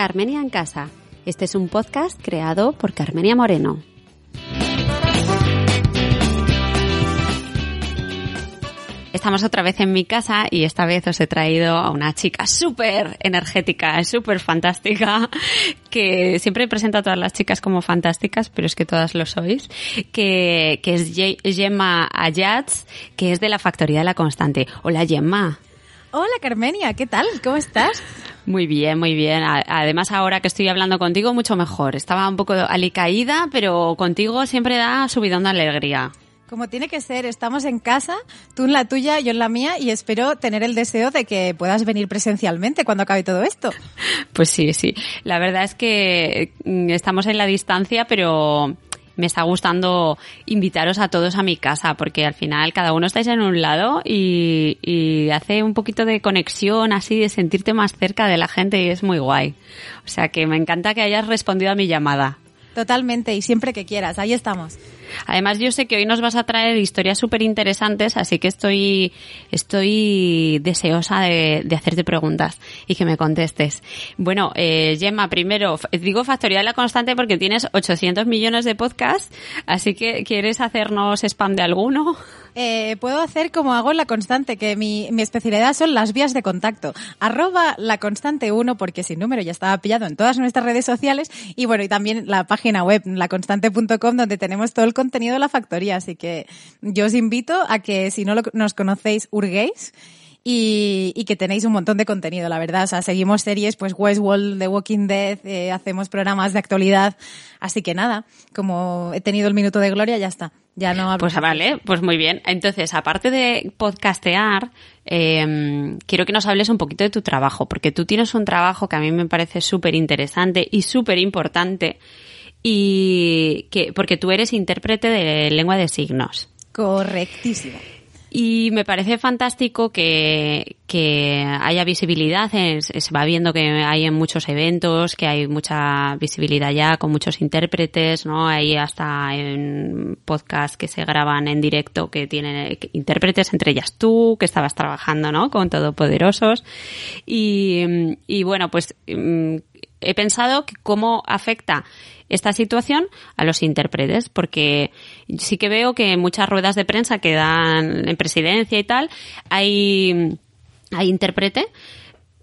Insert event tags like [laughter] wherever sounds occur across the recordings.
Carmenia en Casa. Este es un podcast creado por Carmenia Moreno. Estamos otra vez en mi casa y esta vez os he traído a una chica súper energética, súper fantástica, que siempre presento a todas las chicas como fantásticas, pero es que todas lo sois, que, que es Gemma Ayats, que es de la Factoría de la Constante. Hola Gemma. Hola Carmenia, ¿qué tal? ¿Cómo estás? Muy bien, muy bien. Además, ahora que estoy hablando contigo, mucho mejor. Estaba un poco alicaída, pero contigo siempre da subidón de alegría. Como tiene que ser, estamos en casa, tú en la tuya, yo en la mía, y espero tener el deseo de que puedas venir presencialmente cuando acabe todo esto. Pues sí, sí. La verdad es que mm, estamos en la distancia, pero me está gustando invitaros a todos a mi casa, porque al final cada uno estáis en un lado y, hace un poquito de conexión, así de sentirte más cerca de la gente y es muy guay. O sea que me encanta que hayas respondido a mi llamada. Totalmente, y siempre que quieras, ahí estamos. Además, yo sé que hoy nos vas a traer historias súper interesantes, así que estoy, estoy deseosa de, de, hacerte preguntas y que me contestes. Bueno, eh, Gemma, primero, digo Factoría de la Constante porque tienes 800 millones de podcasts, así que ¿quieres hacernos spam de alguno? Eh, puedo hacer como hago en la constante, que mi, mi especialidad son las vías de contacto. Arroba la constante 1, porque sin número ya estaba pillado en todas nuestras redes sociales. Y bueno, y también la página web, laconstante.com, donde tenemos todo el contenido de la factoría. Así que yo os invito a que si no lo, nos conocéis, hurguéis. Y, y, que tenéis un montón de contenido, la verdad. O sea, seguimos series, pues Westworld, The Walking Dead, eh, hacemos programas de actualidad. Así que nada, como he tenido el minuto de gloria, ya está. Ya no Pues vale, pues muy bien. Entonces, aparte de podcastear, eh, quiero que nos hables un poquito de tu trabajo, porque tú tienes un trabajo que a mí me parece súper interesante y súper importante, y que, porque tú eres intérprete de lengua de signos. Correctísimo. Y me parece fantástico que, que haya visibilidad. Se va viendo que hay en muchos eventos, que hay mucha visibilidad ya con muchos intérpretes, ¿no? Hay hasta en podcasts que se graban en directo que tienen intérpretes, entre ellas tú, que estabas trabajando, ¿no? Con Todopoderosos. Y, y bueno, pues mm, he pensado que cómo afecta esta situación a los intérpretes, porque sí que veo que en muchas ruedas de prensa que dan en presidencia y tal, hay, hay intérprete,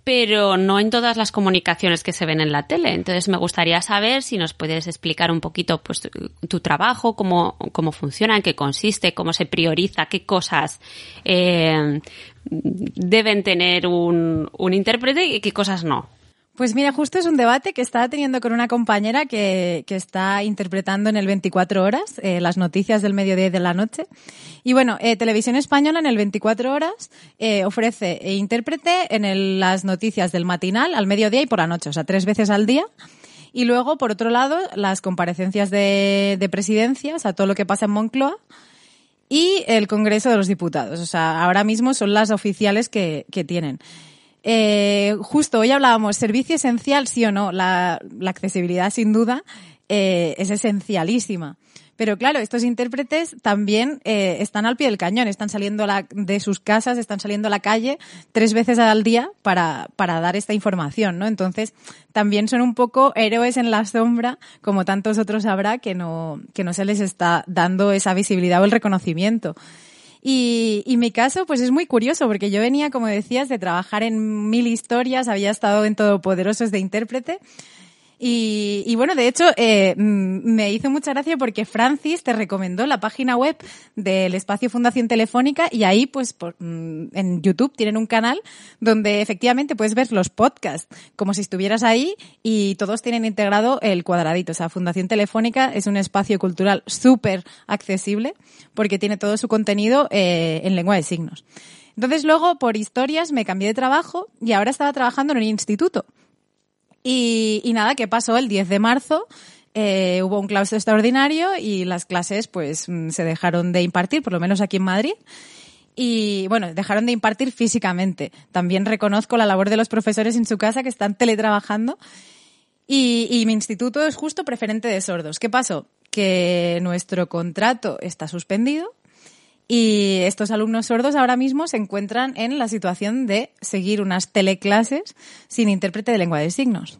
pero no en todas las comunicaciones que se ven en la tele. Entonces me gustaría saber si nos puedes explicar un poquito pues tu trabajo, cómo, cómo funciona, en qué consiste, cómo se prioriza, qué cosas eh, deben tener un, un intérprete y qué cosas no. Pues mira, justo es un debate que estaba teniendo con una compañera que, que está interpretando en el 24 horas eh, las noticias del mediodía y de la noche. Y bueno, eh, Televisión Española en el 24 horas eh, ofrece e intérprete en el, las noticias del matinal, al mediodía y por la noche, o sea, tres veces al día. Y luego, por otro lado, las comparecencias de, de presidencia, o sea, todo lo que pasa en Moncloa y el Congreso de los Diputados. O sea, ahora mismo son las oficiales que, que tienen. Eh, justo hoy hablábamos, servicio esencial, sí o no. La, la accesibilidad, sin duda, eh, es esencialísima. Pero claro, estos intérpretes también eh, están al pie del cañón, están saliendo la, de sus casas, están saliendo a la calle tres veces al día para, para dar esta información, ¿no? Entonces, también son un poco héroes en la sombra, como tantos otros habrá, que no, que no se les está dando esa visibilidad o el reconocimiento. Y, y, mi caso, pues es muy curioso, porque yo venía, como decías, de trabajar en mil historias, había estado en Todopoderosos de intérprete. Y, bueno, de hecho, eh, me hizo mucha gracia porque Francis te recomendó la página web del espacio Fundación Telefónica y ahí, pues, mm, en YouTube tienen un canal donde efectivamente puedes ver los podcasts como si estuvieras ahí y todos tienen integrado el cuadradito. O sea, Fundación Telefónica es un espacio cultural súper accesible porque tiene todo su contenido eh, en lengua de signos. Entonces luego, por historias, me cambié de trabajo y ahora estaba trabajando en un instituto. Y, nada, ¿qué pasó? El 10 de marzo eh, hubo un claustro extraordinario y las clases pues mm, se dejaron de impartir, por lo menos aquí en Madrid. Y bueno, dejaron de impartir físicamente. También reconozco la labor de los profesores en su casa que están teletrabajando. Y, y mi instituto es justo preferente de sordos. ¿Qué pasó? Que nuestro contrato está suspendido y estos alumnos sordos ahora mismo se encuentran en la situación de seguir unas teleclases sin intérprete de lengua de signos.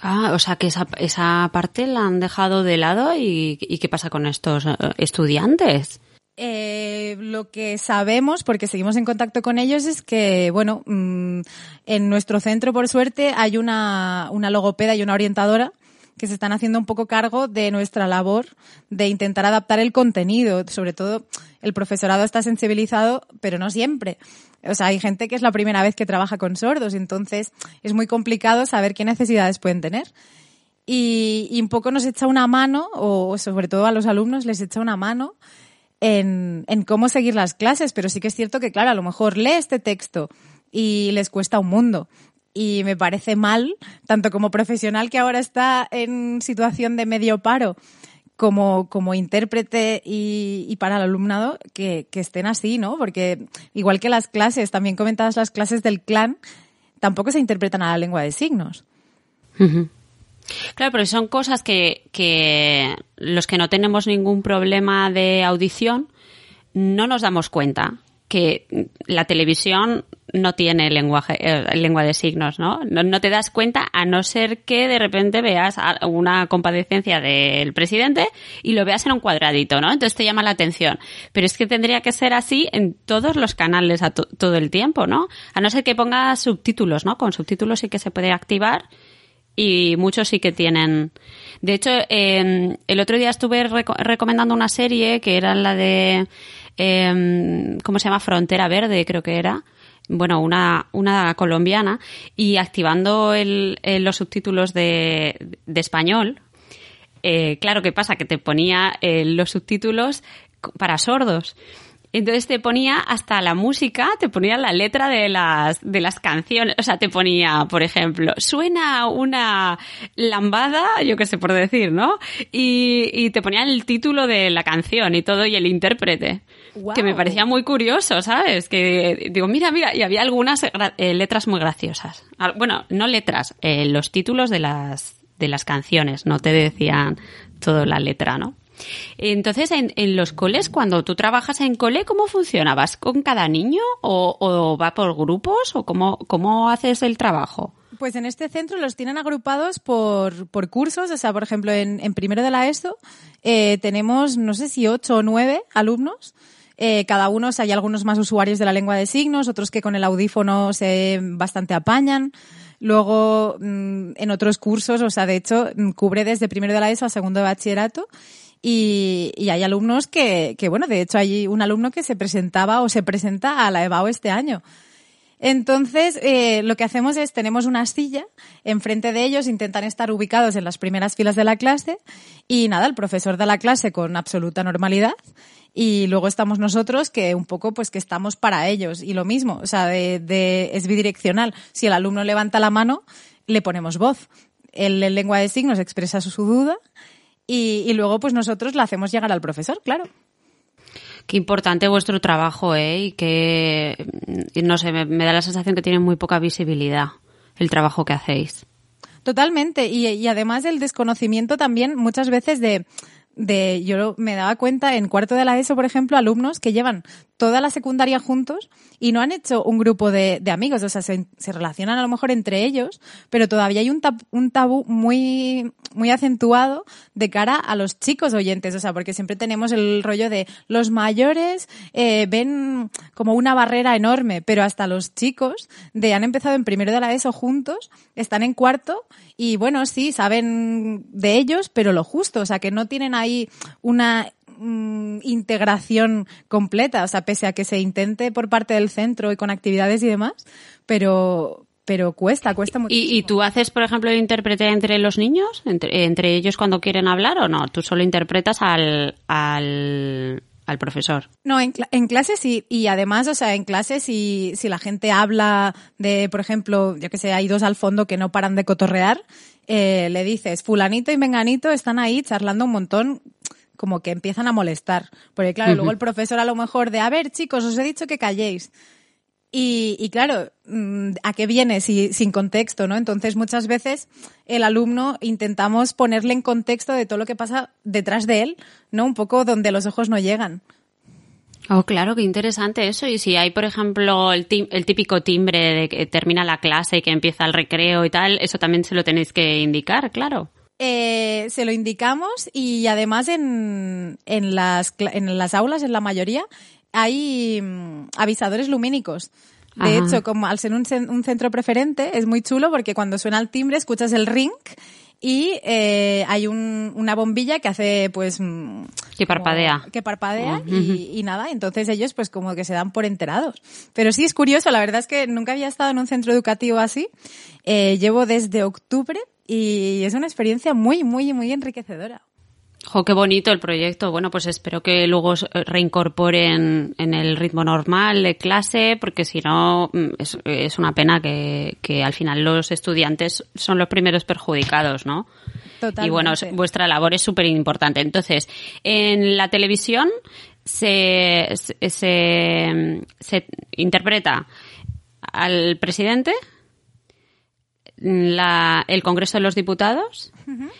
Ah, o sea que esa, esa parte la han dejado de lado y, ¿qué pasa con estos eh, estudiantes? Eh, lo que sabemos, porque seguimos en contacto con ellos, es que, bueno, mm, en nuestro centro, por suerte, hay una, una logopeda y una orientadora que se están haciendo un poco cargo de nuestra labor de intentar adaptar el contenido. Sobre todo, el profesorado está sensibilizado, pero no siempre. O sea, hay gente que es la primera vez que trabaja con sordos, entonces es muy complicado saber qué necesidades pueden tener. Y, un poco nos echa una mano, o sobre todo a los alumnos les echa una mano en, en cómo seguir las clases, pero sí que es cierto que, claro, a lo mejor lee este texto y les cuesta un mundo y me parece mal, tanto como profesional que ahora está en situación de medio paro, como, como intérprete y, para el alumnado, que, estén así, ¿no? Porque igual que las clases, también comentadas las clases del clan, tampoco se interpretan a la lengua de signos. Claro, pero son cosas que, que los que no tenemos ningún problema de audición no nos damos cuenta que la televisión no tiene lenguaje, eh, lengua de signos, ¿no? ¿no? te das cuenta a no ser que de repente veas una compadecencia del presidente y lo veas en un cuadradito, ¿no? Entonces te llama la atención. Pero es que tendría que ser así en todos los canales a todo el tiempo, ¿no? A no ser que ponga subtítulos, ¿no? Con subtítulos sí que se puede activar y muchos sí que tienen. De hecho, el otro día estuve recomendando una serie que era la de eh, ¿cómo se llama? Frontera Verde, creo que era. Bueno, una, una colombiana y activando el, los subtítulos de, de español, eh, claro, ¿qué pasa? Que te ponía eh, los subtítulos para sordos. Entonces te ponía hasta la música, te ponía la letra de las, de las canciones. O sea, te ponía, por ejemplo, suena una lambada, yo qué sé por decir, ¿no? Y, y te ponía el título de la canción y todo y el intérprete. Que me parecía muy curioso, ¿sabes? Que digo, mira, mira, y había algunas eh, letras muy graciosas. Bueno, no letras, eh, los títulos de las, de las canciones, no te decían toda la letra, ¿no? Entonces, en, los coles, cuando tú trabajas en cole, ¿cómo funciona? ¿Vas con cada niño o, va por grupos o cómo, cómo haces el trabajo? Pues en este centro los tienen agrupados por, por cursos, o sea, por ejemplo, en, primero de la ESO eh, tenemos, no sé si ocho o nueve alumnos. Eh, cada uno, hay algunos más usuarios de la lengua de signos, otros que con el audífono se bastante apañan. Luego, mm, en otros cursos, o sea, de hecho, mm, cubre desde primero de la ESO a segundo de bachillerato y, y, hay alumnos que, que, bueno, de hecho hay un alumno que se presentaba o se presenta a la EBAO este año. Entonces, eh, lo que hacemos es, tenemos una silla, enfrente de ellos intentan estar ubicados en las primeras filas de la clase y nada, el profesor da la clase con absoluta normalidad y luego estamos nosotros que un poco pues que estamos para ellos y lo mismo, o sea, de, de, es bidireccional. Si el alumno levanta la mano, le ponemos voz. El, en lengua de signos expresa su duda y, luego pues nosotros la hacemos llegar al profesor, claro. Qué importante vuestro trabajo, ¿eh? Y que, no sé, me, da la sensación que tiene muy poca visibilidad el trabajo que hacéis. Totalmente. Y, y además el desconocimiento también muchas veces de, de, yo me daba cuenta en cuarto de la ESO, por ejemplo, alumnos que llevan toda la secundaria juntos y no han hecho un grupo de, de amigos, o sea, se, se, relacionan a lo mejor entre ellos, pero todavía hay un, tab, un tabú muy, muy acentuado de cara a los chicos oyentes, o sea, porque siempre tenemos el rollo de los mayores eh, ven como una barrera enorme, pero hasta los chicos de han empezado en primero de la ESO juntos, están en cuarto y bueno, sí, saben de ellos, pero lo justo, o sea, que no tienen ahí una mm, integración completa, o sea, pese a que se intente por parte del centro y con actividades y demás, pero pero cuesta, cuesta mucho. ¿Y, ¿Y, tú haces, por ejemplo, el intérprete entre los niños, entre, entre, ellos cuando quieren hablar o no? ¿Tú solo interpretas al, al, al profesor? No, en, en clases sí. Y además, o sea, en clases si, si la gente habla de, por ejemplo, yo que sé, hay dos al fondo que no paran de cotorrear, eh, le dices, fulanito y menganito están ahí charlando un montón como que empiezan a molestar. Porque claro, uh -huh. luego el profesor a lo mejor de, a ver chicos, os he dicho que calléis. Y, y, claro, mm, ¿a qué viene si, sin contexto, no? Entonces, muchas veces el alumno intentamos ponerle en contexto de todo lo que pasa detrás de él, ¿no? Un poco donde los ojos no llegan. Oh, claro, qué interesante eso. Y si hay, por ejemplo, el, el, típico timbre de que termina la clase y que empieza el recreo y tal, eso también se lo tenéis que indicar, claro. Eh, se lo indicamos y además en, en, las, en las aulas, en la mayoría, hay mm, avisadores lumínicos. De Ajá. hecho, como al ser un, un, centro preferente, es muy chulo porque cuando suena el timbre escuchas el ring y eh, hay un, una bombilla que hace, pues... Que parpadea. Como, que parpadea uh -huh. y, y, nada, entonces ellos pues como que se dan por enterados. Pero sí es curioso, la verdad es que nunca había estado en un centro educativo así. Eh, llevo desde octubre y es una experiencia muy, muy, muy enriquecedora. Jo, qué bonito el proyecto. Bueno, pues espero que luego reincorporen en el ritmo normal de clase, porque si no, mm, es, es una pena que, que, al final los estudiantes son los primeros perjudicados, ¿no? Totalmente. Y bueno, vuestra labor es súper importante. Entonces, en la televisión se, se, se, se interpreta al presidente, la, el Congreso de los Diputados, uh -huh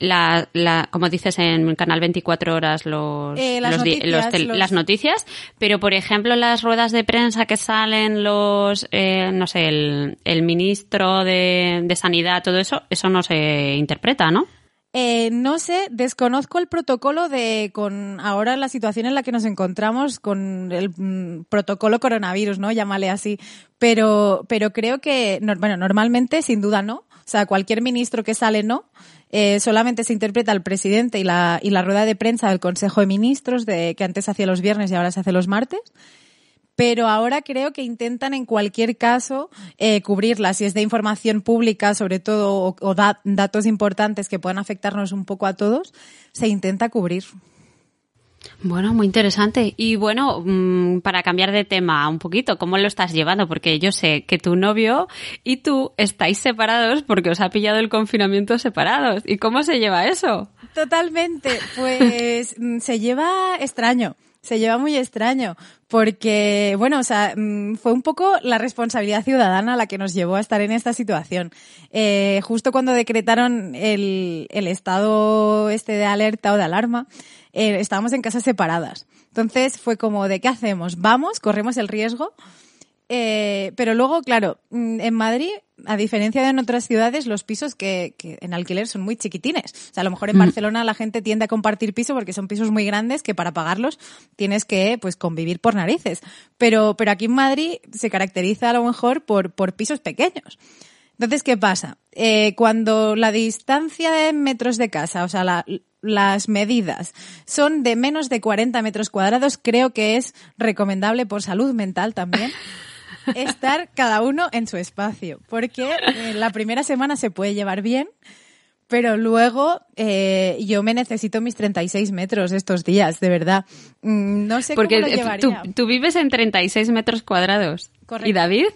la, la, como dices en Canal 24 Horas, los, eh, las, los, noticias, los, los... las noticias, pero por ejemplo las ruedas de prensa que salen los, eh, no sé, el, el ministro de, de, Sanidad, todo eso, eso no se interpreta, ¿no? Eh, no sé, desconozco el protocolo de con ahora la situación en la que nos encontramos con el mm, protocolo coronavirus, ¿no? Llámale así. Pero, pero creo que, no, bueno, normalmente, sin duda no. O sea, cualquier ministro que sale no eh, solamente se interpreta al presidente y la, y la rueda de prensa del Consejo de Ministros, de, que antes hacía los viernes y ahora se hace los martes. Pero ahora creo que intentan en cualquier caso eh, cubrirla. Si es de información pública, sobre todo, o, o da, datos importantes que puedan afectarnos un poco a todos, se intenta cubrir. Bueno, muy interesante. Y bueno, mmm, para cambiar de tema un poquito, ¿cómo lo estás llevando? Porque yo sé que tu novio y tú estáis separados porque os ha pillado el confinamiento separados. ¿Y cómo se lleva eso? Totalmente. Pues [laughs] se lleva extraño. Se lleva muy extraño porque, bueno, o sea, fue un poco la responsabilidad ciudadana la que nos llevó a estar en esta situación. Eh, justo cuando decretaron el, el estado este de alerta o de alarma, eh, estábamos en casas separadas. Entonces fue como de qué hacemos, vamos, corremos el riesgo. Eh, pero luego, claro, en Madrid, a diferencia de en otras ciudades, los pisos que, que, en alquiler son muy chiquitines. O sea, a lo mejor en mm. Barcelona la gente tiende a compartir piso porque son pisos muy grandes que para pagarlos tienes que, pues, convivir por narices. Pero, pero aquí en Madrid se caracteriza a lo mejor por, por pisos pequeños. Entonces, ¿qué pasa? Eh, cuando la distancia en metros de casa, o sea, la, las medidas son de menos de 40 metros cuadrados, creo que es recomendable por salud mental también [laughs] estar cada uno en su espacio, porque eh, la primera semana se puede llevar bien, pero luego eh, yo me necesito mis 36 metros estos días, de verdad. Mm, no sé porque cómo lo llevaría. Tú, tú vives en 36 metros cuadrados. Correcto. ¿Y David?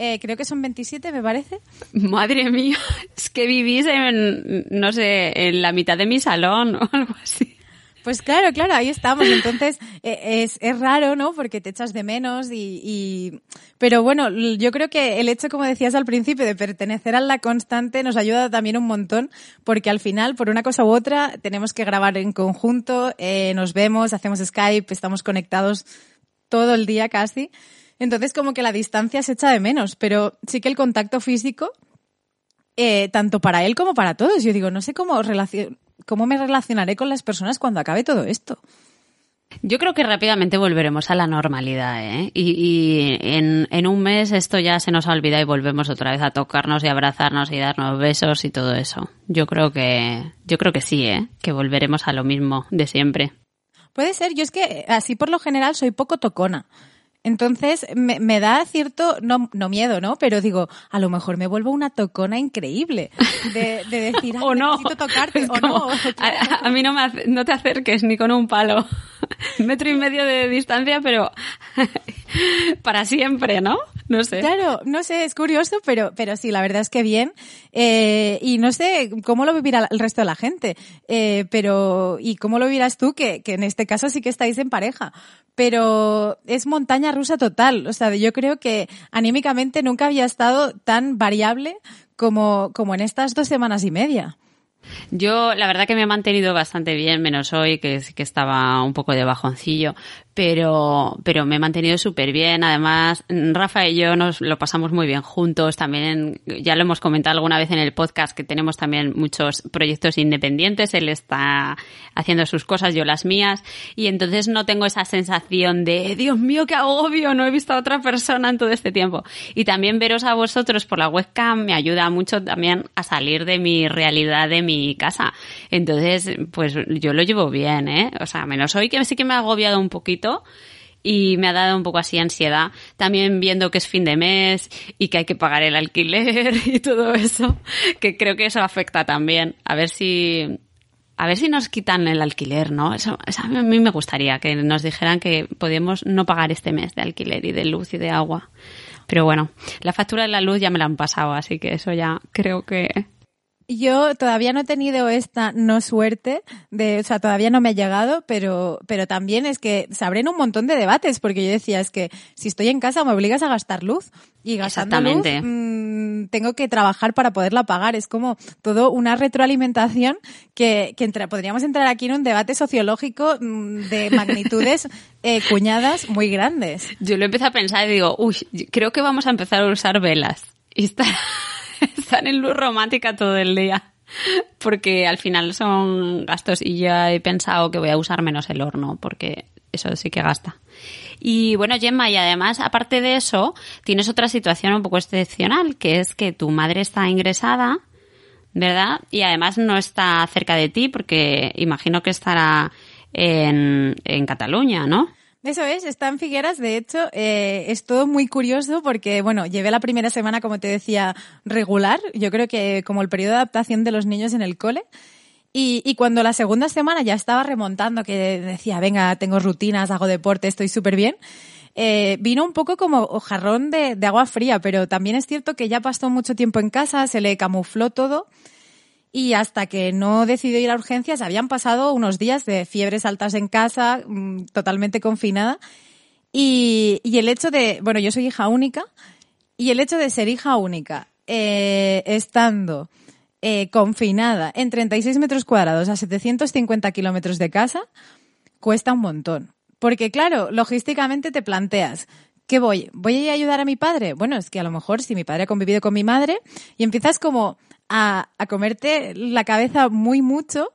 Eh, creo que son 27, me parece. Madre mía, es que vivís en, no sé, en la mitad de mi salón o [laughs] algo así. Pues claro, claro, ahí estamos. Entonces, eh, es, es raro, ¿no? Porque te echas de menos y, y, pero bueno, yo creo que el hecho, como decías al principio, de pertenecer a la constante nos ayuda también un montón, porque al final, por una cosa u otra, tenemos que grabar en conjunto, eh, nos vemos, hacemos Skype, estamos conectados todo el día casi. Entonces, como que la distancia se echa de menos, pero sí que el contacto físico, eh, tanto para él como para todos. Yo digo, no sé cómo, cómo me relacionaré con las personas cuando acabe todo esto. Yo creo que rápidamente volveremos a la normalidad, ¿eh? Y, en, en, un mes esto ya se nos ha olvidado y volvemos otra vez a tocarnos y abrazarnos y darnos besos y todo eso. Yo creo que, yo creo que sí, ¿eh? Que volveremos a lo mismo de siempre. Puede ser, yo es que así por lo general soy poco tocona. Entonces me, me, da cierto, no, no miedo, ¿no? Pero digo, a lo mejor me vuelvo una tocona increíble de, de decir, [laughs] o no. necesito tocarte, [laughs] o no. A, a, mí no, me no te acerques ni con un palo. [laughs] Metro y medio de distancia, pero para siempre, ¿no? [laughs] No sé. Claro, no sé, es curioso, pero, pero sí, la verdad es que bien. Eh, y no sé cómo lo vivirá el resto de la gente, eh, pero, y cómo lo vivirás tú, que, que en este caso sí que estáis en pareja. Pero es montaña rusa total. O sea, yo creo que anímicamente nunca había estado tan variable como, como en estas dos semanas y media. Yo, la verdad que me he mantenido bastante bien, menos hoy, que, que estaba un poco de bajoncillo, pero, pero me he mantenido súper bien. Además, Rafa y yo nos lo pasamos muy bien juntos. También, ya lo hemos comentado alguna vez en el podcast, que tenemos también muchos proyectos independientes. Él está haciendo sus cosas, yo las mías. Y entonces no tengo esa sensación de, Dios mío, qué agobio, no he visto a otra persona en todo este tiempo. Y también veros a vosotros por la webcam me ayuda mucho también a salir de mi realidad, de mi casa. Entonces, pues yo lo llevo bien, ¿eh? O sea, menos hoy que sí que me ha agobiado un poquito y me ha dado un poco así ansiedad. También viendo que es fin de mes y que hay que pagar el alquiler [laughs] y todo eso, que creo que eso afecta también. A ver si a ver si nos quitan el alquiler, ¿no? Eso, a mí me gustaría que nos dijeran que podemos no pagar este mes de alquiler y de luz y de agua. Pero bueno, la factura de la luz ya me la han pasado, así que eso ya creo que yo todavía no he tenido esta no suerte de, o sea, todavía no me ha llegado, pero, pero también es que se abren un montón de debates, porque yo decía, es que si estoy en casa me obligas a gastar luz y gastando luz mmm, tengo que trabajar para poderla pagar. Es como todo una retroalimentación que, que entra, podríamos entrar aquí en un debate sociológico mm, de [laughs] magnitudes eh, cuñadas muy grandes. Yo lo empecé a pensar y digo, uy, creo que vamos a empezar a usar velas. Y está [laughs] [laughs] están en luz romántica todo el día. Porque al final son gastos y ya he pensado que voy a usar menos el horno porque eso sí que gasta. Y bueno, Gemma, y además, aparte de eso, tienes otra situación un poco excepcional, que es que tu madre está ingresada, ¿verdad? Y además no está cerca de ti porque imagino que estará en, en Cataluña, ¿no? Eso es, está en Figueras. De hecho, eh, es todo muy curioso porque, bueno, llevé la primera semana, como te decía, regular. Yo creo que como el periodo de adaptación de los niños en el cole. Y, cuando la segunda semana ya estaba remontando, que decía, venga, tengo rutinas, hago deporte, estoy súper bien, eh, vino un poco como jarrón de agua fría, pero también es cierto que ya pasó mucho tiempo en casa, se le camufló todo y hasta que no decidió ir a urgencias habían pasado unos días de fiebres altas en casa, mm, totalmente confinada. Y, y, el hecho de, bueno, yo soy hija única, y el hecho de ser hija única, eh, estando eh, confinada en 36 metros cuadrados a 750 kilómetros de casa, cuesta un montón. Porque claro, logísticamente te planteas, ¿qué voy? ¿Voy a ayudar a mi padre? Bueno, es que a lo mejor si mi padre ha convivido con mi madre y empiezas como a, a comerte la cabeza muy mucho,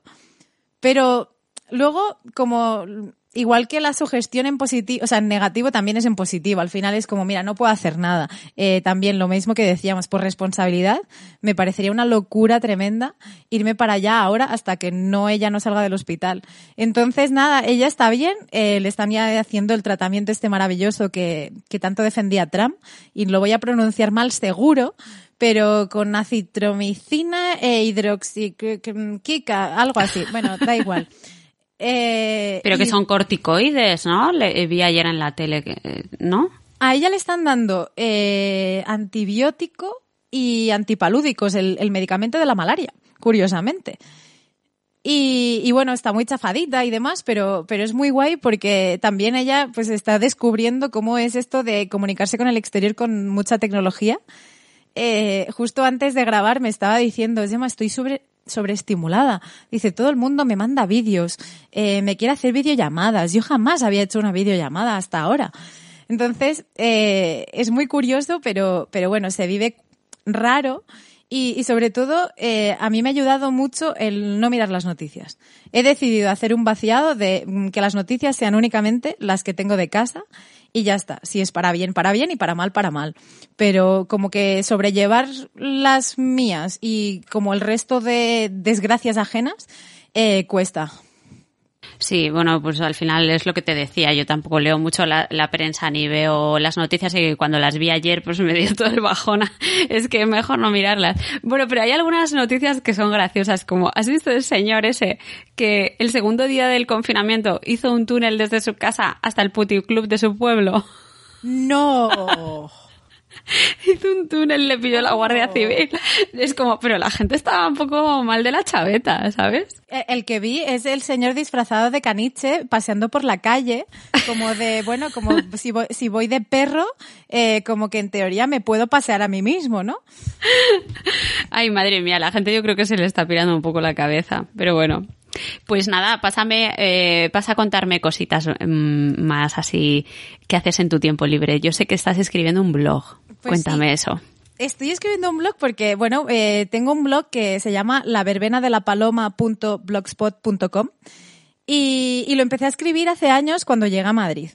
pero luego como igual que la sugestión en positivo, o sea, en negativo también es en positivo. Al final es como, mira, no puedo hacer nada. Eh, también lo mismo que decíamos, por responsabilidad, me parecería una locura tremenda irme para allá ahora hasta que no ella no salga del hospital. Entonces, nada, ella está bien, eh, le están ya haciendo el tratamiento este maravilloso que, que tanto defendía Trump, y lo voy a pronunciar mal seguro, pero con acitromicina e hidroxiquica, algo así. Bueno, da igual. [laughs] Eh, pero que son corticoides, ¿no? Le vi ayer en la tele, ¿no? A ella le están dando eh, antibiótico y antipalúdicos, el, el medicamento de la malaria, curiosamente. Y, bueno, está muy chafadita y demás, pero, pero es muy guay porque también ella pues está descubriendo cómo es esto de comunicarse con el exterior con mucha tecnología. Eh, justo antes de grabar me estaba diciendo, Gemma, estoy sobre, sobreestimulada. Dice, todo el mundo me manda vídeos, eh, me quiere hacer videollamadas. Yo jamás había hecho una videollamada hasta ahora. Entonces, eh, es muy curioso, pero, pero bueno, se vive raro y, sobre todo, eh, a mí me ha ayudado mucho el no mirar las noticias. He decidido hacer un vaciado de mm, que las noticias sean únicamente las que tengo de casa y ya está. Si es para bien, para bien y para mal, para mal. Pero como que sobrellevar las mías y como el resto de desgracias ajenas, eh, cuesta. Sí, bueno, pues al final es lo que te decía. Yo tampoco leo mucho la, prensa ni veo las noticias y cuando las vi ayer pues me dio todo el bajona. [laughs] Es que mejor no mirarlas. Bueno, pero hay algunas noticias que son graciosas, como ¿has visto el señor ese que el segundo día del confinamiento hizo un túnel desde su casa hasta el puticlub de su pueblo? No. [laughs] [laughs] hizo un túnel, le pilló la Guardia Civil. Es como, pero la gente estaba un poco mal de la chaveta, ¿sabes? El que vi es el señor disfrazado de caniche paseando por la calle, como de, [laughs] bueno, como si voy, si voy de perro, eh, como que en teoría me puedo pasear a mí mismo, ¿no? Ay, madre mía, la gente yo creo que se le está pirando un poco la cabeza, pero bueno, pues nada, pásame, eh, pasa a contarme cositas mm, más así que haces en tu tiempo libre. Yo sé que estás escribiendo un blog. Pues Cuéntame eso. Estoy escribiendo un blog porque, bueno, eh, tengo un blog que se llama laverbenadelapaloma.blogspot.com y, y lo empecé a escribir hace años cuando llegué a Madrid.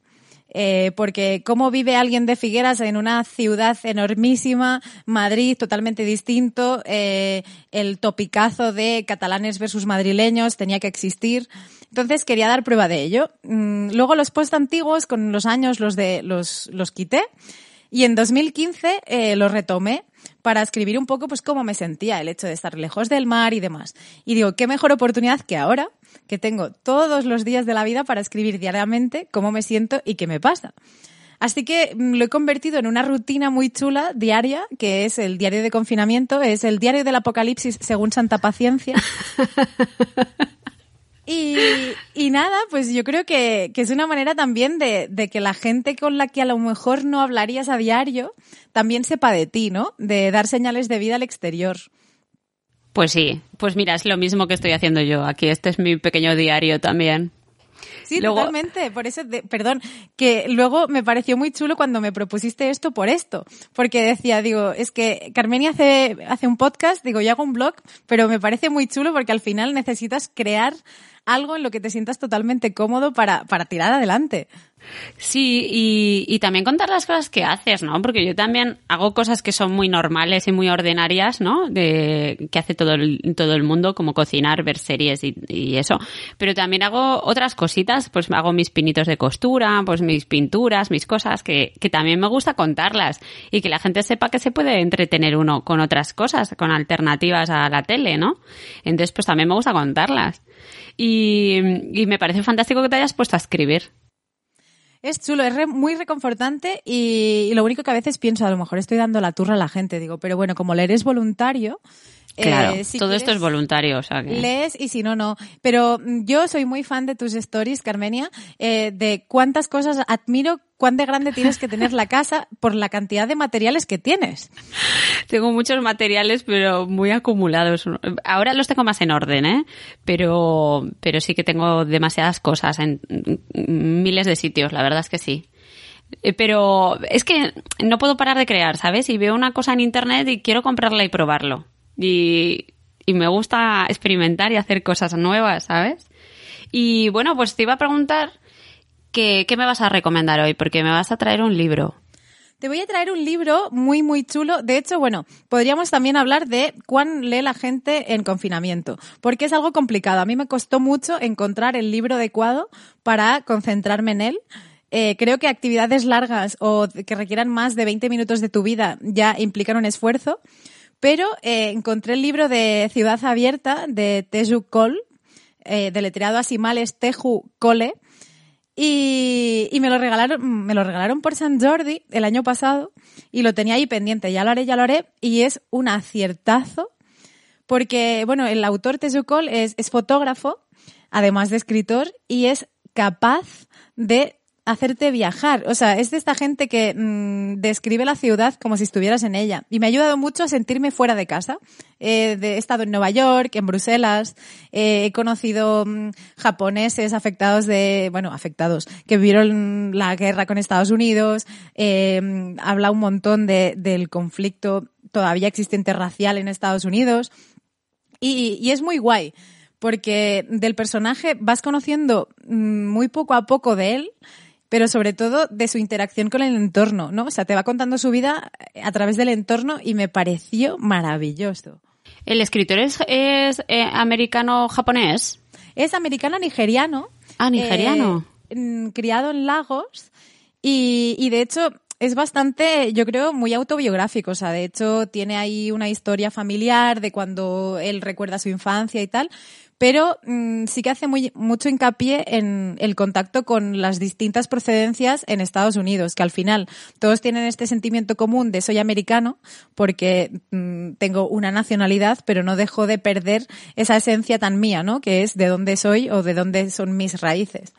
Eh, porque cómo vive alguien de Figueras en una ciudad enormísima, Madrid totalmente distinto, eh, el topicazo de catalanes versus madrileños tenía que existir. Entonces quería dar prueba de ello. Mm, luego los post antiguos, con los años los de los, los quité y en 2015 eh, lo retomé para escribir un poco pues cómo me sentía el hecho de estar lejos del mar y demás. Y digo, qué mejor oportunidad que ahora, que tengo todos los días de la vida para escribir diariamente cómo me siento y qué me pasa. Así que mm, lo he convertido en una rutina muy chula, diaria, que es el diario de confinamiento, es el diario del apocalipsis según Santa Paciencia. [laughs] Y, nada, pues yo creo que, es una manera también de, de, que la gente con la que a lo mejor no hablarías a diario también sepa de ti, ¿no? De dar señales de vida al exterior. Pues sí, pues mira, es lo mismo que estoy haciendo yo. Aquí este es mi pequeño diario también. Sí, totalmente. Por eso, perdón, que luego me pareció muy chulo cuando me propusiste esto por esto. Porque decía, digo, es que Carmenia hace, hace un podcast, digo, yo hago un blog, pero me parece muy chulo porque al final necesitas crear algo en lo que te sientas totalmente cómodo para, para tirar adelante. Sí, y, y, también contar las cosas que haces, ¿no? Porque yo también hago cosas que son muy normales y muy ordinarias, ¿no? De, que hace todo el, todo el mundo, como cocinar, ver series y, eso. Pero también hago otras cositas, pues hago mis pinitos de costura, pues mis pinturas, mis cosas, que, que también me gusta contarlas y que la gente sepa que se puede entretener uno con otras cosas, con alternativas a la tele, ¿no? Entonces, pues también me gusta contarlas. Y me parece fantástico que te hayas puesto a escribir. Es chulo, es muy reconfortante y, lo único que a veces pienso, a lo mejor estoy dando la turra a la gente, digo, pero bueno, como leer es voluntario, Claro, eh, todo esto es voluntario, o sea que... Lees y si no, no. Pero mm, yo soy muy fan de tus stories, Carmenia, eh, de cuántas cosas admiro, cuán de grande tienes que tener la casa por la cantidad de materiales que tienes. [laughs] Tengo muchos materiales, pero muy acumulados. Ahora los tengo más en orden, ¿eh? Pero, pero sí que tengo demasiadas cosas en miles de sitios, la verdad es que sí. Eh, pero es que no puedo parar de crear, ¿sabes? Y veo una cosa en internet y quiero comprarla y probarlo y, me gusta experimentar y hacer cosas nuevas, ¿sabes? Y bueno, pues te iba a preguntar qué me vas a recomendar hoy, porque me vas a traer un libro. Te voy a traer un libro muy, muy chulo. De hecho, bueno, podríamos también hablar de cuán lee la gente en confinamiento, porque es algo complicado. A mí me costó mucho encontrar el libro adecuado para concentrarme en él. Eh, creo que actividades largas o que requieran más de 20 minutos de tu vida ya implican un esfuerzo. Pero eh, encontré el libro de Ciudad Abierta de Teju Cole, eh, deletreado así mal es Teju Cole, y, y, me lo regalaron, me lo regalaron por San Jordi el año pasado y lo tenía ahí pendiente. Ya lo haré, ya lo haré. Y es un aciertazo porque, bueno, el autor Tezuko es, es fotógrafo, además de escritor, y es capaz de hacerte viajar. O sea, es de esta gente que mm, describe la ciudad como si estuvieras en ella. Y me ha ayudado mucho a sentirme fuera de casa. Eh, he estado en Nueva York, en Bruselas, eh, he conocido mm, japoneses afectados de, bueno, afectados, que vivieron la guerra con Estados Unidos, eh, habla un montón de, del conflicto todavía existente racial en Estados Unidos. Y, y es muy guay porque del personaje vas conociendo mm, muy poco a poco de él, pero sobre todo de su interacción con el entorno, ¿no? O sea, te va contando su vida a través del entorno y me pareció maravilloso. ¿El escritor es, es eh, americano-japonés? Es americano-nigeriano. Ah, nigeriano. Eh, criado en Lagos y, y de hecho es bastante, yo creo, muy autobiográfico. O sea, de hecho, tiene ahí una historia familiar de cuando él recuerda su infancia y tal pero mm, sí que hace muy, mucho hincapié en el contacto con las distintas procedencias en Estados Unidos, que al final todos tienen este sentimiento común de soy americano porque mm, tengo una nacionalidad, pero no dejo de perder esa esencia tan mía, ¿no? Que es de dónde soy o de dónde son mis raíces.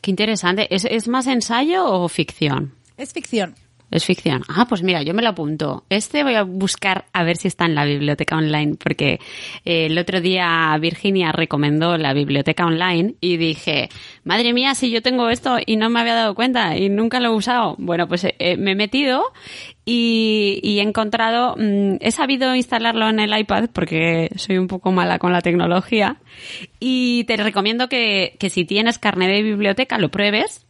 Qué interesante. ¿Es, es más ensayo o ficción? Es ficción. Es ficción. Ah, pues mira, yo me lo apunto. Este voy a buscar a ver si está en la biblioteca online, porque eh, el otro día Virginia recomendó la biblioteca online y dije, madre mía, si yo tengo esto y no me había dado cuenta y nunca lo he usado. Bueno, pues eh, me he metido y, he encontrado, mm, he sabido instalarlo en el iPad porque soy un poco mala con la tecnología y te recomiendo que, que si tienes carnet de biblioteca lo pruebes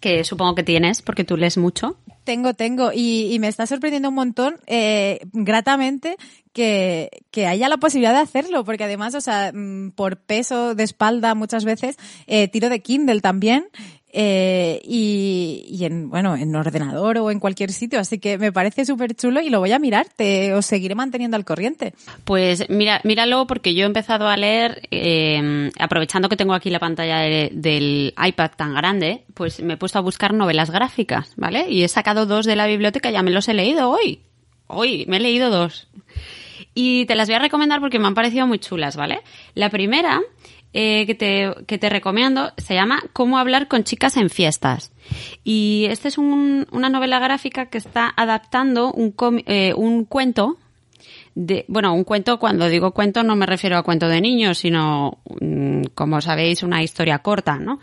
que supongo que tienes porque tú lees mucho. Tengo, tengo. Y, me está sorprendiendo un montón, eh, gratamente, que, que, haya la posibilidad de hacerlo, porque además, o sea, mm, por peso de espalda muchas veces, eh, tiro de Kindle también, eh, y, en, bueno, en ordenador o en cualquier sitio. Así que me parece súper chulo y lo voy a mirar. Te, os seguiré manteniendo al corriente. Pues mira, míralo porque yo he empezado a leer, eh, aprovechando que tengo aquí la pantalla del iPad tan grande, pues me he puesto a buscar novelas gráficas, ¿vale? Y he sacado dos de la biblioteca, ya me los he leído hoy. Hoy me he leído dos. Y te las voy a recomendar porque me han parecido muy chulas, ¿vale? La primera eh, que, te, que te recomiendo se llama Cómo hablar con chicas en fiestas. Y esta es un, una novela gráfica que está adaptando un, eh, un cuento de, bueno, un cuento, cuando digo cuento no me refiero a cuento de niños, sino, mm, como sabéis, una historia corta, ¿no?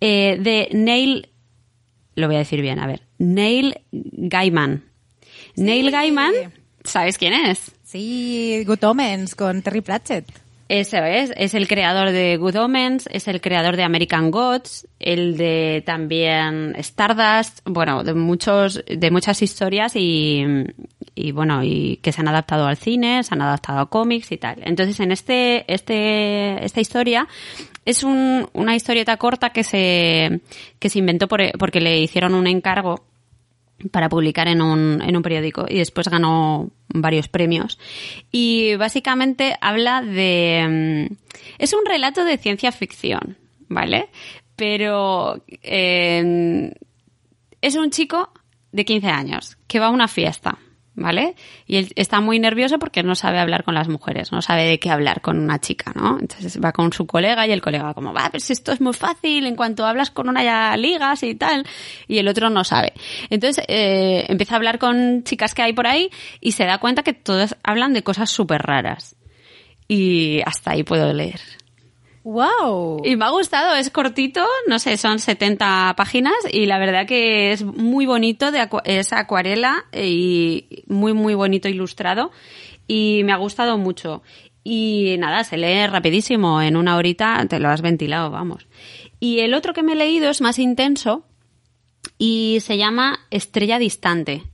Eh, de Neil, lo voy a decir bien, a ver, Neil Gaiman. Neil Gaiman, ¿sabes quién es? Sí, Good Omens con Terry Pratchett. Eso es, es el creador de Good Omens, es el creador de American Gods, el de también Stardust, bueno, de muchos, de muchas historias y, y bueno, y que se han adaptado al cine, se han adaptado a cómics y tal. Entonces, en este, este, esta historia es un, una historieta corta que se, que se inventó por, porque le hicieron un encargo para publicar en un, en un periódico y después ganó varios premios. Y básicamente habla de... Mm, es un relato de ciencia ficción, ¿vale? Pero eh, es un chico de 15 años que va a una fiesta ¿vale? Y él está muy nervioso porque no sabe hablar con las mujeres, no sabe de qué hablar con una chica, ¿no? Entonces va con su colega y el colega como, va, si esto es muy fácil, en cuanto hablas con una ya ligas y tal, y el otro no sabe. Entonces eh, empieza a hablar con chicas que hay por ahí y se da cuenta que todas hablan de cosas súper raras. Y hasta ahí puedo leer. ¡Wow! Y me ha gustado, es cortito, no sé, son 70 páginas y la verdad que es muy bonito, de es acuarela y muy, muy bonito ilustrado y me ha gustado mucho. Y nada, se lee rapidísimo, en una horita te lo has ventilado, vamos. Y el otro que me he leído es más intenso y se llama Estrella Distante.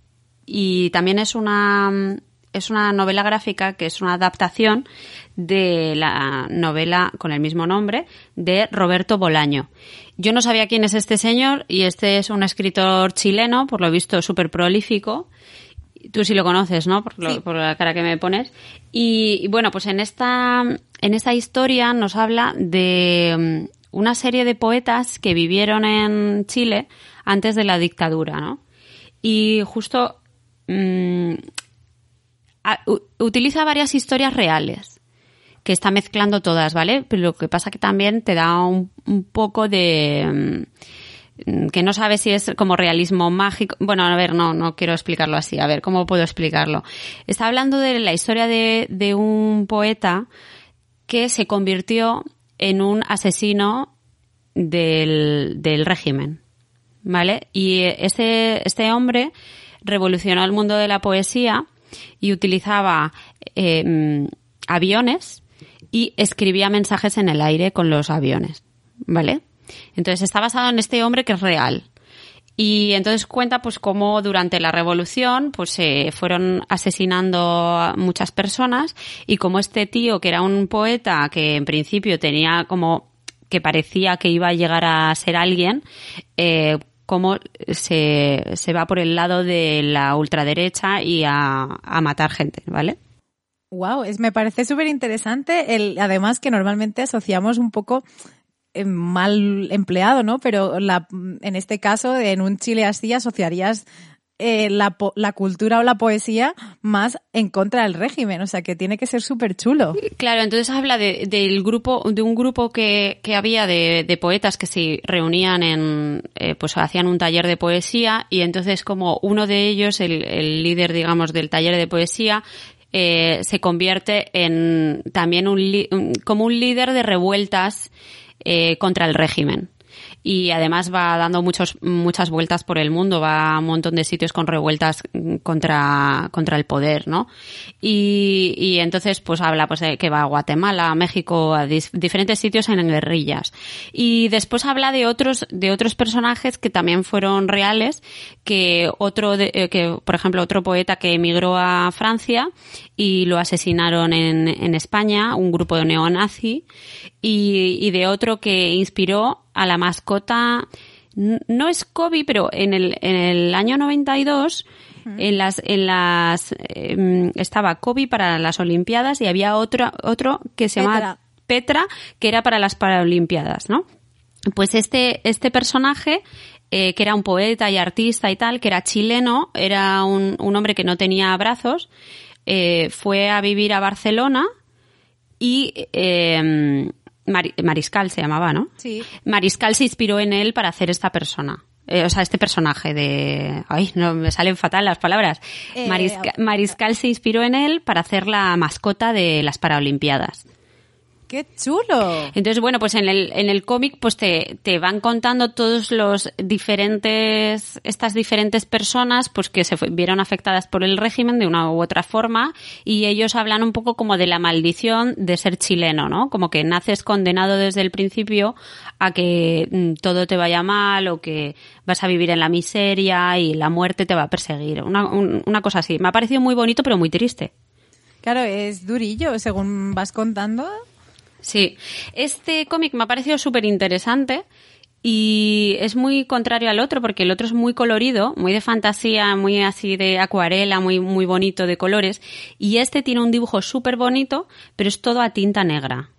Y también es una, es una novela gráfica que es una adaptación de la novela con el mismo nombre de Roberto Bolaño. Yo no sabía quién es este señor y este es un escritor chileno, por lo visto súper prolífico. Tú sí lo conoces, ¿no? Por, la cara que me pones. Y, bueno, pues en esta, en esta historia nos habla de mm, una serie de poetas que vivieron en Chile antes de la dictadura, ¿no? Y justo mm, utiliza varias historias reales que está mezclando todas, ¿vale? Pero lo que pasa que también te da un, poco de mm, que no sabes si es como realismo mágico. Bueno, a ver, no, no quiero explicarlo así. A ver, ¿cómo puedo explicarlo? Está hablando de la historia de, un poeta que se convirtió en un asesino del, del régimen. ¿Vale? Y este, este hombre revolucionó el mundo de la poesía y utilizaba eh, aviones y escribía mensajes en el aire con los aviones, ¿vale? Entonces está basado en este hombre que es real. Y entonces cuenta pues cómo durante la revolución pues se fueron asesinando muchas personas y como este tío que era un poeta que en principio tenía como que parecía que iba a llegar a ser alguien, eh, cómo se, se va por el lado de la ultraderecha y a, a matar gente, ¿vale? Wow, es, me parece súper interesante. El, además que normalmente asociamos un poco eh, mal empleado, ¿no? Pero la, en este caso, en un Chile así, asociarías eh, la, la, cultura o la poesía más en contra del régimen, o sea que tiene que ser súper chulo. Claro, entonces habla de, del grupo, de un grupo que, que había de, de, poetas que se reunían en, eh, pues hacían un taller de poesía y entonces como uno de ellos, el, el líder digamos del taller de poesía, eh, se convierte en también un, como un líder de revueltas eh, contra el régimen y además va dando muchos, muchas vueltas por el mundo, va a un montón de sitios con revueltas contra, contra el poder, ¿no? Y, y entonces pues habla pues de que va a Guatemala, a México, a diferentes sitios en guerrillas. Y después habla de otros, de otros personajes que también fueron reales, que otro, de, eh, que por ejemplo otro poeta que emigró a Francia y lo asesinaron en, en España, un grupo de neonazi, y, y de otro que inspiró a la mascota, no es Kobe, pero en el, en el año 92 en las, en las, em, estaba Kobe para las Olimpiadas y había otro, otro que se llama Petra, que era para las Paralimpiadas, ¿no? Pues este, este personaje eh, que era un poeta y artista y tal, que era chileno, era un, un hombre que no tenía brazos, eh, fue a vivir a Barcelona y eh, Mariscal se llamaba, ¿no? Sí. Mariscal se inspiró en él para hacer esta persona. Eh, o sea, este personaje de... Ay, no, me salen fatal las palabras. Eh, Mariscal se inspiró en él para hacer la mascota de las Paralimpiadas. ¡Qué chulo! Entonces, bueno, pues en el, en el cómic pues te, te van contando todos los diferentes, estas diferentes personas pues que se vieron afectadas por el régimen de una u otra forma y ellos hablan un poco como de la maldición de ser chileno, ¿no? Como que naces condenado desde el principio a que mm, todo te vaya mal o que vas a vivir en la miseria y la muerte te va a perseguir. Una, una cosa así. Me ha parecido muy bonito pero muy triste. Claro, es durillo, según vas contando. Sí, este cómic me ha parecido súper interesante y es muy contrario al otro porque el otro es muy colorido, muy de fantasía, muy así de acuarela, muy, muy bonito de colores y este tiene un dibujo súper bonito pero es todo a tinta negra.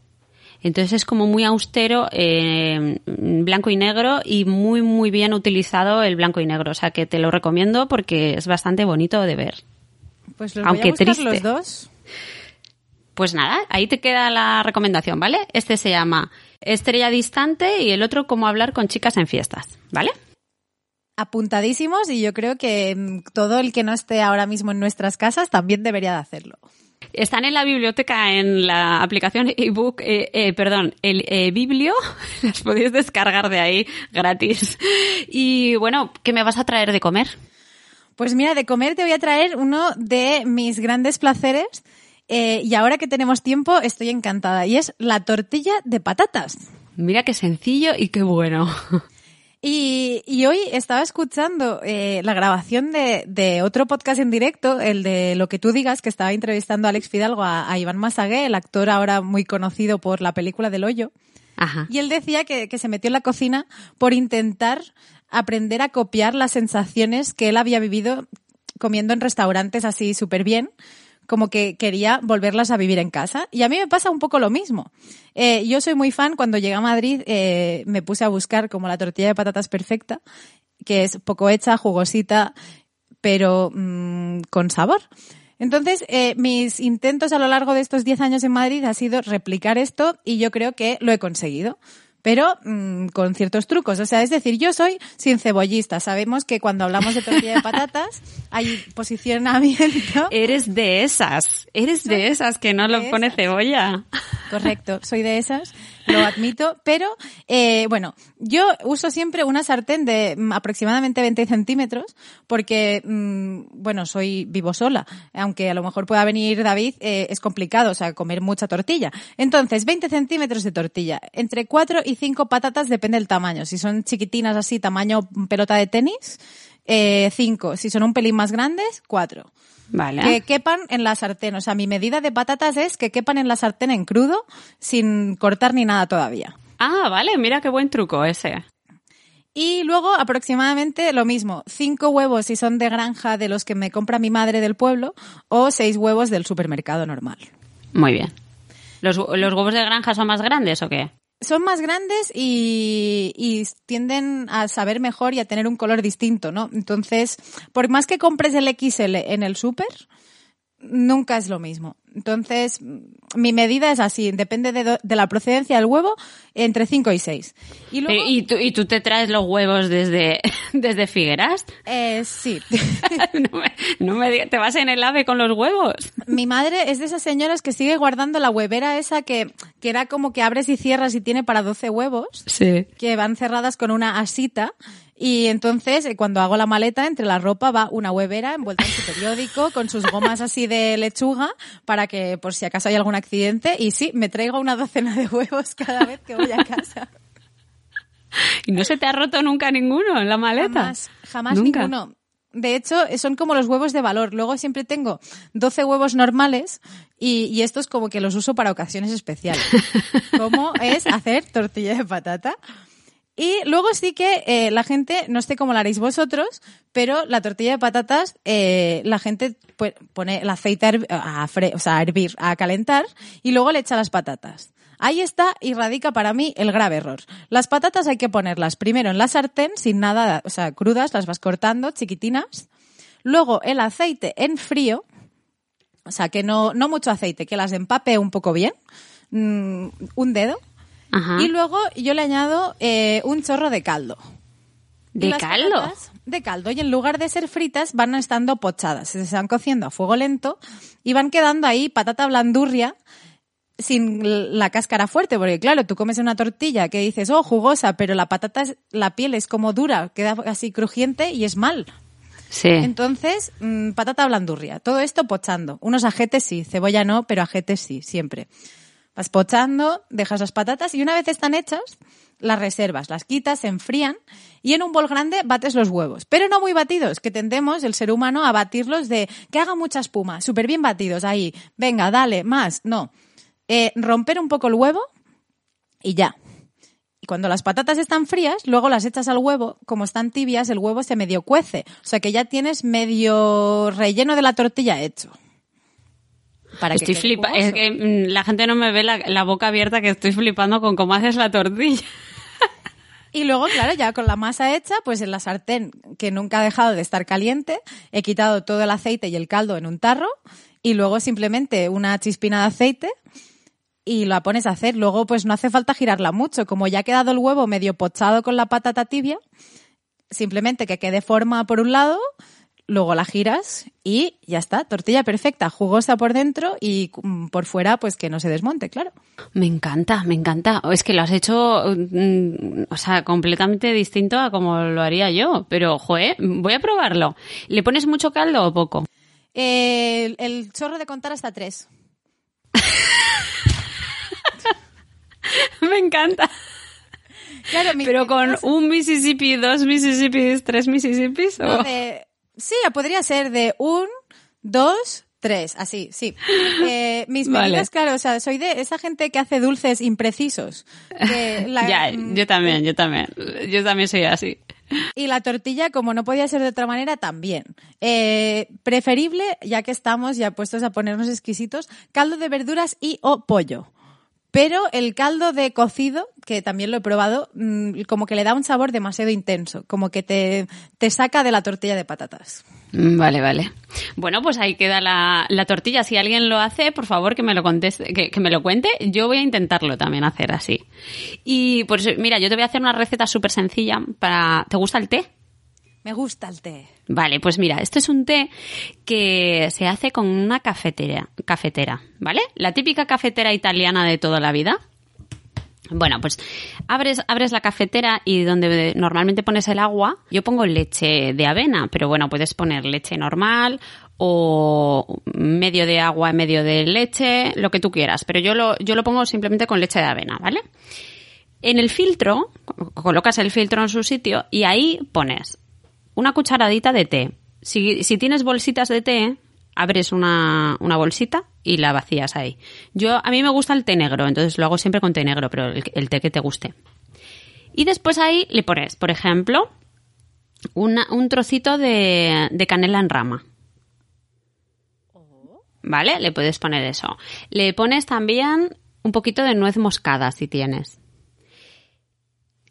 Entonces es como muy austero, eh, blanco y negro y muy muy bien utilizado el blanco y negro. O sea que te lo recomiendo porque es bastante bonito de ver. Pues los Aunque voy a buscar los dos. Pues nada, ahí te queda la recomendación, ¿vale? Este se llama Estrella Distante y el otro Cómo hablar con chicas en fiestas, ¿vale? Apuntadísimos y yo creo que mm, todo el que no esté ahora mismo en nuestras casas también debería de hacerlo. Están en la biblioteca, en la aplicación ebook, eh, eh, perdón, el eh, biblio, [laughs] las podéis descargar de ahí gratis. Y bueno, ¿qué me vas a traer de comer? Pues mira, de comer te voy a traer uno de mis grandes placeres eh, y ahora que tenemos tiempo, estoy encantada. Y es la tortilla de patatas. Mira qué sencillo y qué bueno. Y, hoy estaba escuchando eh, la grabación de, otro podcast en directo, el de Lo que tú digas, que estaba entrevistando a Alex Fidalgo, a, Iván Masagué, el actor ahora muy conocido por la película del hoyo. Y él decía que, que se metió en la cocina por intentar aprender a copiar las sensaciones que él había vivido comiendo en restaurantes así súper bien como que quería volverlas a vivir en casa. Y a mí me pasa un poco lo mismo. Eh, yo soy muy fan, cuando llegué a Madrid eh, me puse a buscar como la tortilla de patatas perfecta, que es poco hecha, jugosita, pero mm, con sabor. Entonces, eh, mis intentos a lo largo de estos 10 años en Madrid ha sido replicar esto y yo creo que lo he conseguido pero mm, con ciertos trucos. O sea, es decir, yo soy sin cebollista. Sabemos que cuando hablamos de tortilla de patatas [laughs] hay posicionamiento. Eres de esas, eres de esas que no lo pone cebolla. Correcto, [laughs] soy de esas, lo admito, pero eh, bueno, yo uso siempre una sartén de mm, aproximadamente 20 centímetros porque, mm, bueno, soy vivo sola, aunque a lo mejor pueda venir David, eh, es complicado, o sea, comer mucha tortilla. Entonces, 20 centímetros de tortilla, entre 4 y 5 patatas, depende del tamaño. Si son chiquitinas así, tamaño pelota de tenis, eh, 5. Si son un pelín más grandes, 4. Vale. Que quepan en la sartén. O sea, mi medida de patatas es que quepan en la sartén en crudo, sin cortar ni nada todavía. Ah, vale, mira qué buen truco ese. Y luego aproximadamente lo mismo, cinco huevos si son de granja de los que me compra mi madre del pueblo o seis huevos del supermercado normal. Muy bien. ¿Los, los huevos de granja son más grandes o qué? Son más grandes y, tienden a saber mejor y a tener un color distinto, ¿no? Entonces, por más que compres el XL en el súper, nunca es lo mismo. Entonces, mi medida es así, depende de, de la procedencia del huevo, entre 5 y 6. Y, luego, ¿Y, tú, ¿Y tú te traes los huevos desde, [laughs] desde Figueras? Eh, sí. [laughs] no me, no me, ¿Te vas en el ave con los huevos? Mi madre es de esas señoras que sigue guardando la huevera esa que, que era como que abres y cierras y tiene para 12 huevos. Sí. Que van cerradas con una asita. Y entonces, eh, cuando hago la maleta, entre la ropa va una huevera envuelta en su periódico, con sus gomas así de lechuga, para que por si acaso hay algún accidente. Y sí, me traigo una docena de huevos cada vez que voy a casa. [laughs] ¿Y no se te ha roto nunca ninguno en la maleta? Jamás, jamás ¿Nunca? ninguno. De hecho, son como los huevos de valor. Luego siempre tengo 12 huevos normales y, y estos como que los uso para ocasiones especiales. [laughs] como es hacer tortilla de patata. Y luego sí que eh, la gente, no sé cómo la haréis vosotros, pero la tortilla de patatas, eh, la gente pone el aceite a, fre o sea, a hervir, a calentar, y luego le echa las patatas. Ahí está y radica para mí el grave error. Las patatas hay que ponerlas primero en la sartén, sin nada, o sea, crudas, las vas cortando, chiquitinas. Luego el aceite en frío, o sea, que no, no mucho aceite, que las empape un poco bien, mm, un dedo y luego yo le añado eh, un chorro de caldo. ¿De caldo? De caldo. Y en lugar de ser fritas, van estando pochadas. Se están cociendo a fuego lento y van quedando ahí patata blandurria sin la cáscara fuerte, porque claro, tú comes una tortilla que dices, oh, jugosa, pero la patata, la piel es como dura, queda así crujiente y es mal. Sí. Entonces, mmm, patata blandurria. Todo esto pochando. Unos ajetes sí, cebolla no, pero ajetes sí, siempre. Vas pochando, dejas las patatas y una vez están hechas, las reservas, las quitas, se enfrían y en un bol grande bates los huevos. Pero no muy batidos, que tendemos el ser humano a batirlos de que haga mucha espuma, súper bien batidos ahí. Venga, dale, más. No. Eh, romper un poco el huevo y ya. Y cuando las patatas están frías, luego las echas al huevo, como están tibias, el huevo se medio cuece. O sea que ya tienes medio relleno de la tortilla hecho estoy flipando. Es que la gente no me ve la, boca abierta que estoy flipando con cómo haces la tortilla. [laughs] Y luego, claro, ya con la masa hecha, pues en la sartén, que nunca ha dejado de estar caliente, he quitado todo el aceite y el caldo en un tarro y luego simplemente una chispina de aceite y la pones a hacer. Luego, pues no hace falta girarla mucho. Como ya ha quedado el huevo medio pochado con la patata tibia, simplemente que quede forma por un lado, luego la giras y ya está, tortilla perfecta, jugosa por dentro y mm, por fuera pues que no se desmonte, claro. Me encanta, me encanta. Es que lo has hecho, mm, o sea, completamente distinto a como lo haría yo, pero, joe, voy a probarlo. ¿Le pones mucho caldo o poco? Eh, el, chorro de contar hasta tres. [laughs] me encanta. Claro, Pero con un Mississippi, dos Mississippis, tres Mississippis. ¿o? Sí, podría ser de un, dos, tres, así, sí. [laughs] Eh, mis medidas, claro, o sea, soy de esa gente que hace dulces imprecisos. [laughs] ya, mm, yo también, yo también. Yo también soy así. Y la tortilla, como no podía ser de otra manera, también. Eh, preferible, ya que estamos ya puestos a ponernos exquisitos, caldo de verduras y o pollo. Pero el caldo de cocido, que también lo he probado, mm, como que le da un sabor demasiado intenso, como que te, te saca de la tortilla de patatas. Mm, Vale, vale. Bueno, pues ahí queda la, la tortilla. Si alguien lo hace, por favor que me lo conteste, que, que me lo cuente. Yo voy a intentarlo también hacer así. Y pues mira, yo te voy a hacer una receta súper sencilla para. ¿Te gusta el té? Me gusta el té. Vale, pues mira, este es un té que se hace con una cafetera, cafetera, ¿vale? La típica cafetera italiana de toda la vida. Bueno, pues abres, abres la cafetera y donde normalmente pones el agua, yo pongo leche de avena, pero bueno, puedes poner leche normal o medio de agua, medio de leche, lo que tú quieras, pero yo lo, yo lo pongo simplemente con leche de avena, ¿vale? En el filtro, colocas el filtro en su sitio y ahí pones una cucharadita de té. Si, si tienes bolsitas de té, abres una, una bolsita y la vacías ahí. Yo, a mí me gusta el té negro, entonces lo hago siempre con té negro, pero el, té que te guste. Y después ahí le pones, por ejemplo, una- un trocito de, de canela en rama. ¿Vale? Le puedes poner eso. Le pones también un poquito de nuez moscada si tienes.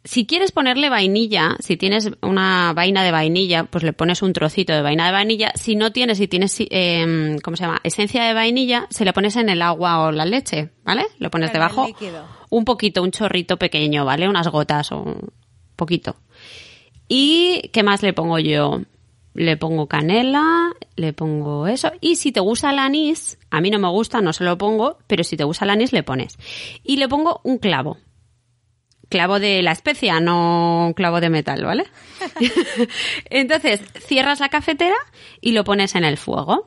Si quieres ponerle vainilla, si tienes una vaina de vainilla, pues le pones un trocito de vaina de vainilla. Si no tienes, si tienes, eh, ¿cómo se llama? Esencia de vainilla, se le pones en el agua o la leche, ¿vale? Lo pones debajo. Un poquito, un chorrito pequeño, ¿vale? Unas gotas o un poquito. ¿Y qué más le pongo yo? Le pongo canela, le pongo eso. Y si te gusta el anís, a mí no me gusta, no se lo pongo, pero si te gusta el anís le pones. Y le pongo un clavo. Clavo de la especia, no clavo de metal, ¿vale? [laughs] Entonces, cierras la cafetera y lo pones en el fuego.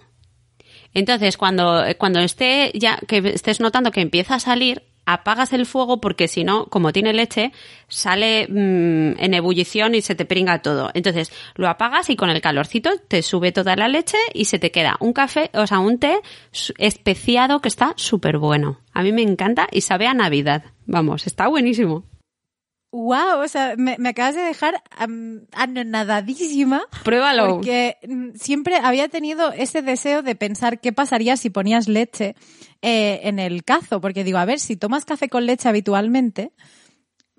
Entonces, cuando, cuando esté ya, que estés notando que empieza a salir, apagas el fuego porque si no, como tiene leche, sale mm, en ebullición y se te pringa todo. Entonces, lo apagas y con el calorcito te sube toda la leche y se te queda un café, o sea, un té especiado que está súper bueno. A mí me encanta y sabe a Navidad. Vamos, está buenísimo. Wow, o sea, me, me acabas de dejar am, anonadadísima. Pruébalo. Porque mm, siempre había tenido ese deseo de pensar qué pasaría si ponías leche eh, en el cazo. Porque digo, a ver, si tomas café con leche habitualmente,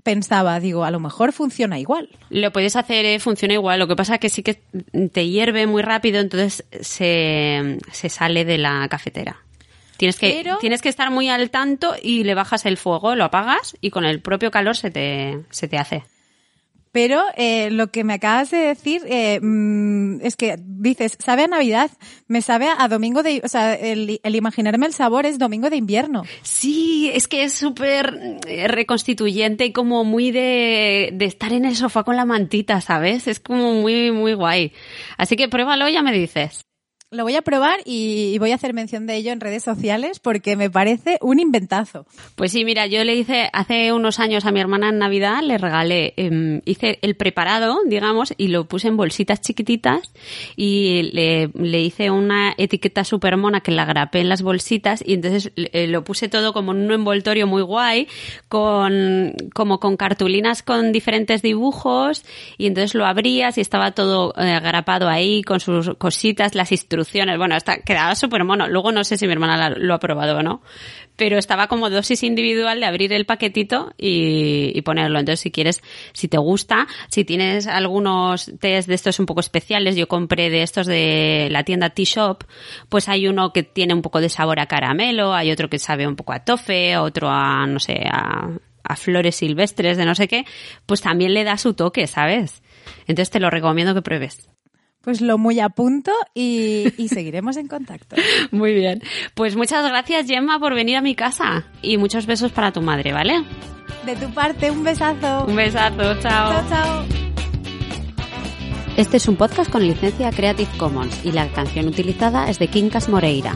pensaba, digo, a lo mejor funciona igual. Lo puedes hacer, eh, funciona igual. Lo que pasa que sí que te hierve muy rápido, entonces se, se sale de la cafetera. Tienes que, Pero- tienes que estar muy al tanto y le bajas el fuego, lo apagas y con el propio calor se te, se te hace. Pero eh, lo que me acabas de decir eh, mm, es que dices, sabe a Navidad, me sabe a domingo de... O sea, el, el imaginarme el sabor es domingo de invierno. Sí, es que es súper eh, reconstituyente y como muy de, de estar en el sofá con la mantita, ¿sabes? Es como muy, muy guay. Así que pruébalo y ya me dices. Lo voy a probar y, voy a hacer mención de ello en redes sociales porque me parece un inventazo. Pues sí, mira, yo le hice hace unos años a mi hermana en Navidad, le regalé, em, hice el preparado, digamos, y lo puse en bolsitas chiquititas y le, le hice una etiqueta súper mona que la grapé en las bolsitas y entonces eh, lo puse todo como en un envoltorio muy guay, con, como con cartulinas con diferentes dibujos y entonces lo abrías y estaba todo eh, grapado ahí con sus cositas, las bueno, está, quedaba súper mono. Luego no sé si mi hermana la- lo ha probado o no, pero estaba como dosis individual de abrir el paquetito y, ponerlo. Entonces, si quieres, si te gusta, si tienes algunos test de estos un poco especiales, yo compré de estos de la tienda T-Shop, pues hay uno que tiene un poco de sabor a caramelo, hay otro que sabe un poco a tofe, otro a, no sé, a flores silvestres de no sé qué, pues también le da su toque, ¿sabes? Entonces te lo recomiendo que pruebes. Pues lo muy a punto y, y seguiremos en contacto. [laughs] Muy bien. Pues muchas gracias, Gemma, por venir a mi casa. Y muchos besos para tu madre, ¿vale? De tu parte, un besazo. Un besazo, chao. Chao, chao. Este es un podcast con licencia Creative Commons y la canción utilizada es de Quincas Moreira.